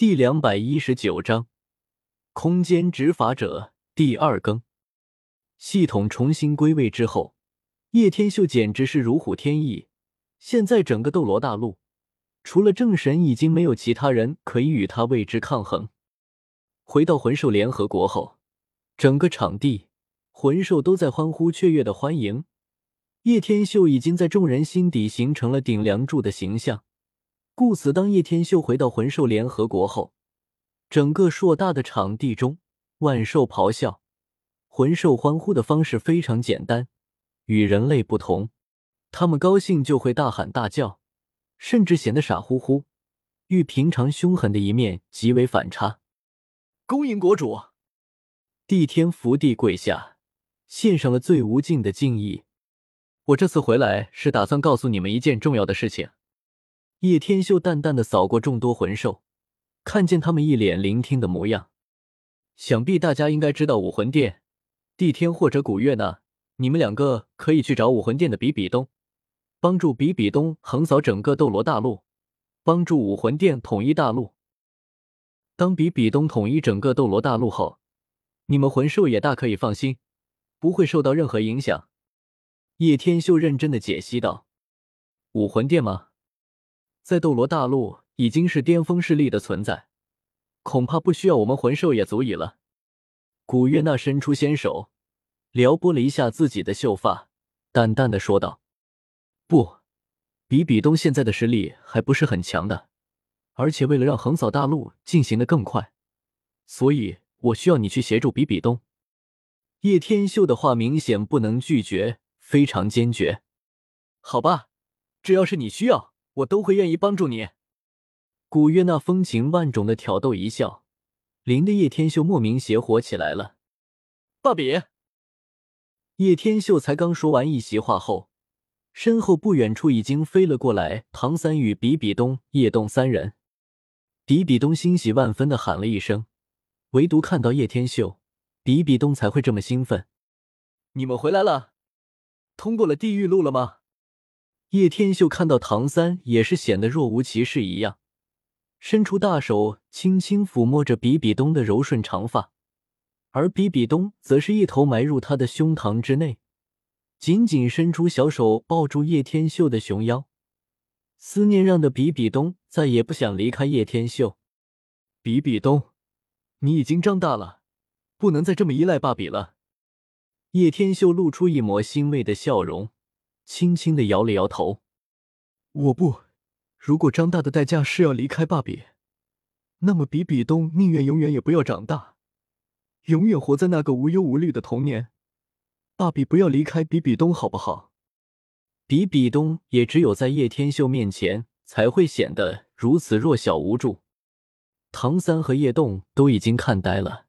第两百一十九章空间执法者第二更。系统重新归位之后，叶天秀简直是如虎添翼。现在整个斗罗大陆，除了正神，已经没有其他人可以与他为之抗衡。回到魂兽联合国后，整个场地魂兽都在欢呼雀跃的欢迎叶天秀，已经在众人心底形成了顶梁柱的形象。故此，当叶天秀回到魂兽联合国后，整个硕大的场地中，万兽咆哮，魂兽欢呼的方式非常简单，与人类不同。他们高兴就会大喊大叫，甚至显得傻乎乎，与平常凶狠的一面极为反差。恭迎国主！帝天福地跪下，献上了最无尽的敬意。我这次回来是打算告诉你们一件重要的事情。叶天秀淡淡的扫过众多魂兽，看见他们一脸聆听的模样，想必大家应该知道武魂殿、帝天或者古月娜，你们两个可以去找武魂殿的比比东，帮助比比东横扫整个斗罗大陆，帮助武魂殿统一大陆。当比比东统一整个斗罗大陆后，你们魂兽也大可以放心，不会受到任何影响。叶天秀认真的解析道：“武魂殿吗？”在斗罗大陆已经是巅峰势力的存在，恐怕不需要我们魂兽也足以了。古月娜伸出纤手，撩拨了一下自己的秀发，淡淡的说道：“不，比比东现在的实力还不是很强的，而且为了让横扫大陆进行的更快，所以我需要你去协助比比东。”叶天秀的话明显不能拒绝，非常坚决。好吧，只要是你需要。我都会愿意帮助你。古月那风情万种的挑逗一笑，淋得叶天秀莫名邪火起来了。爸比，叶天秀才刚说完一席话后，身后不远处已经飞了过来唐三与比比东、叶动三人。比比东欣喜万分的喊了一声，唯独看到叶天秀，比比东才会这么兴奋。你们回来了，通过了地狱路了吗？叶天秀看到唐三，也是显得若无其事一样，伸出大手轻轻抚摸着比比东的柔顺长发，而比比东则是一头埋入他的胸膛之内，紧紧伸出小手抱住叶天秀的熊腰，思念让的比比东再也不想离开叶天秀。比比东，你已经长大了，不能再这么依赖爸比了。叶天秀露出一抹欣慰的笑容。轻轻的摇了摇头，我不。如果长大的代价是要离开爸比，那么比比东宁愿永远也不要长大，永远活在那个无忧无虑的童年。爸比不要离开比比东，好不好？比比东也只有在叶天秀面前才会显得如此弱小无助。唐三和叶动都已经看呆了，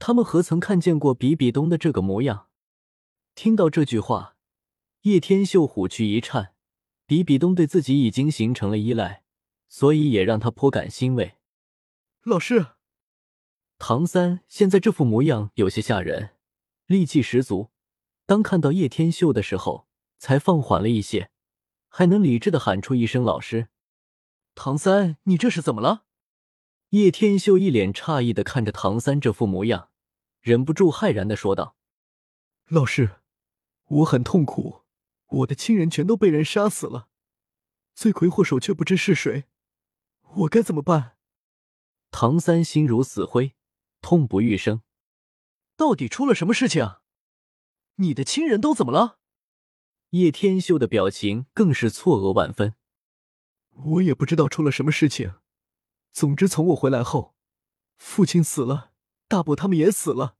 他们何曾看见过比比东的这个模样？听到这句话。叶天秀虎躯一颤，比比东对自己已经形成了依赖，所以也让他颇感欣慰。老师，唐三现在这副模样有些吓人，力气十足。当看到叶天秀的时候，才放缓了一些，还能理智的喊出一声“老师”。唐三，你这是怎么了？叶天秀一脸诧异的看着唐三这副模样，忍不住骇然的说道：“老师，我很痛苦。”我的亲人全都被人杀死了，罪魁祸首却不知是谁，我该怎么办？唐三心如死灰，痛不欲生。到底出了什么事情？你的亲人都怎么了？叶天秀的表情更是错愕万分。我也不知道出了什么事情，总之从我回来后，父亲死了，大伯他们也死了，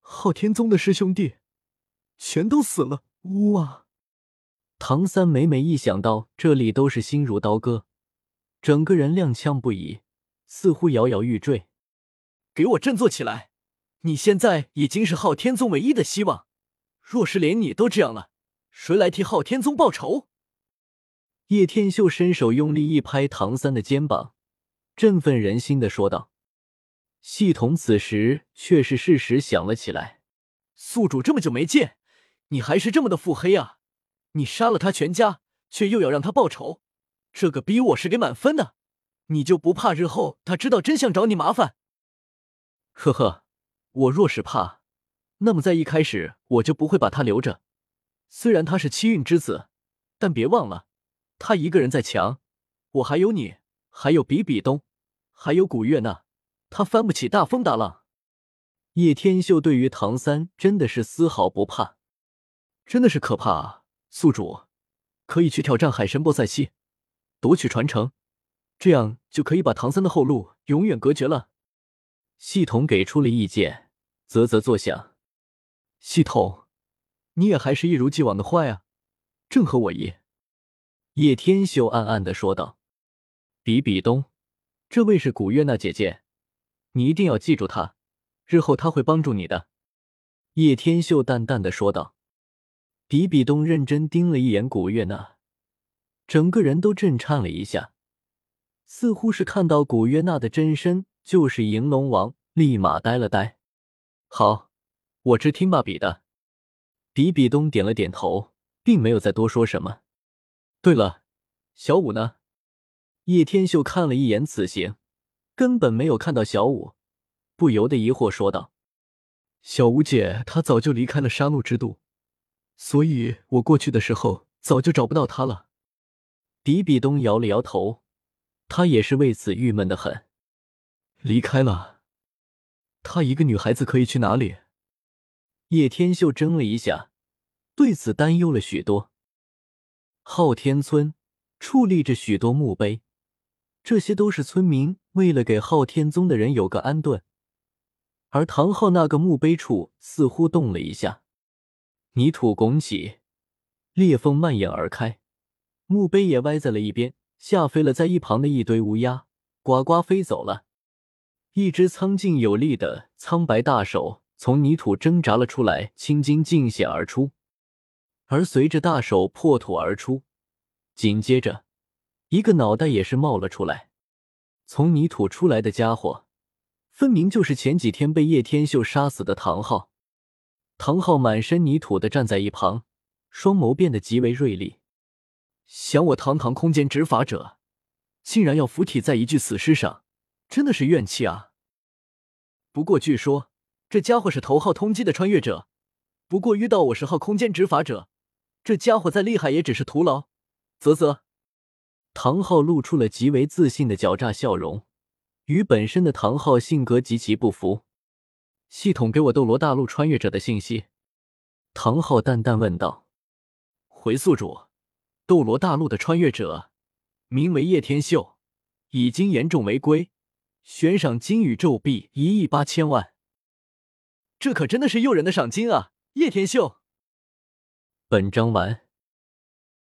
昊天宗的师兄弟全都死了。哇！唐三每每一想到这里，都是心如刀割，整个人踉跄不已，似乎摇摇欲坠。给我振作起来！你现在已经是昊天宗唯一的希望，若是连你都这样了，谁来替昊天宗报仇？叶天秀伸手用力一拍唐三的肩膀，振奋人心的说道。系统此时却是适时响了起来。宿主这么久没见，你还是这么的腹黑啊！你杀了他全家，却又要让他报仇，这个逼我是给满分的。你就不怕日后他知道真相找你麻烦？呵呵，我若是怕，那么在一开始我就不会把他留着。虽然他是七运之子，但别忘了，他一个人再强，我还有你，还有比比东，还有古月娜，他翻不起大风大浪。叶天秀对于唐三真的是丝毫不怕，真的是可怕啊！宿主可以去挑战海神波塞西，夺取传承，这样就可以把唐三的后路永远隔绝了。系统给出了意见，啧啧作响。系统，你也还是一如既往的坏啊，正合我意。叶天秀暗暗的说道：“比比东，这位是古月娜姐姐，你一定要记住她。”日后她会帮助你的，叶天秀淡淡的说道。比比东认真盯了一眼古月娜，整个人都震颤了一下，似乎是看到古月娜的真身就是银龙王，立马呆了呆。好，我只听爸比的。比比东点了点头，并没有再多说什么。对了，小五呢？叶天秀看了一眼此行，根本没有看到小五。不由得疑惑说道：“小吴姐，她早就离开了杀戮之都，所以我过去的时候早就找不到他了。”比比东摇了摇头，他也是为此郁闷的很。离开了，她一个女孩子可以去哪里？叶天秀怔了一下，对此担忧了许多。昊天村矗立着许多墓碑，这些都是村民为了给昊天宗的人有个安顿。而唐昊那个墓碑处似乎动了一下，泥土拱起，裂缝蔓延而开，墓碑也歪在了一边，吓飞了在一旁的一堆乌鸦，呱呱飞走了。一只苍劲有力的苍白大手从泥土挣扎了出来，青筋尽显而出。而随着大手破土而出，紧接着，一个脑袋也是冒了出来。从泥土出来的家伙。分明就是前几天被叶天秀杀死的唐昊。唐昊满身泥土的站在一旁，双眸变得极为锐利。想我堂堂空间执法者，竟然要附体在一具死尸上，真的是怨气啊！不过据说这家伙是头号通缉的穿越者，不过遇到我十号空间执法者，这家伙再厉害也只是徒劳。啧啧，唐昊露出了极为自信的狡诈笑容。与本身的唐昊性格极其不符。系统给我斗罗大陆穿越者的信息。唐昊淡淡问道：“回宿主，斗罗大陆的穿越者名为叶天秀，已经严重违规，悬赏金宇宙币一亿八千万。这可真的是诱人的赏金啊！叶天秀。”本章完。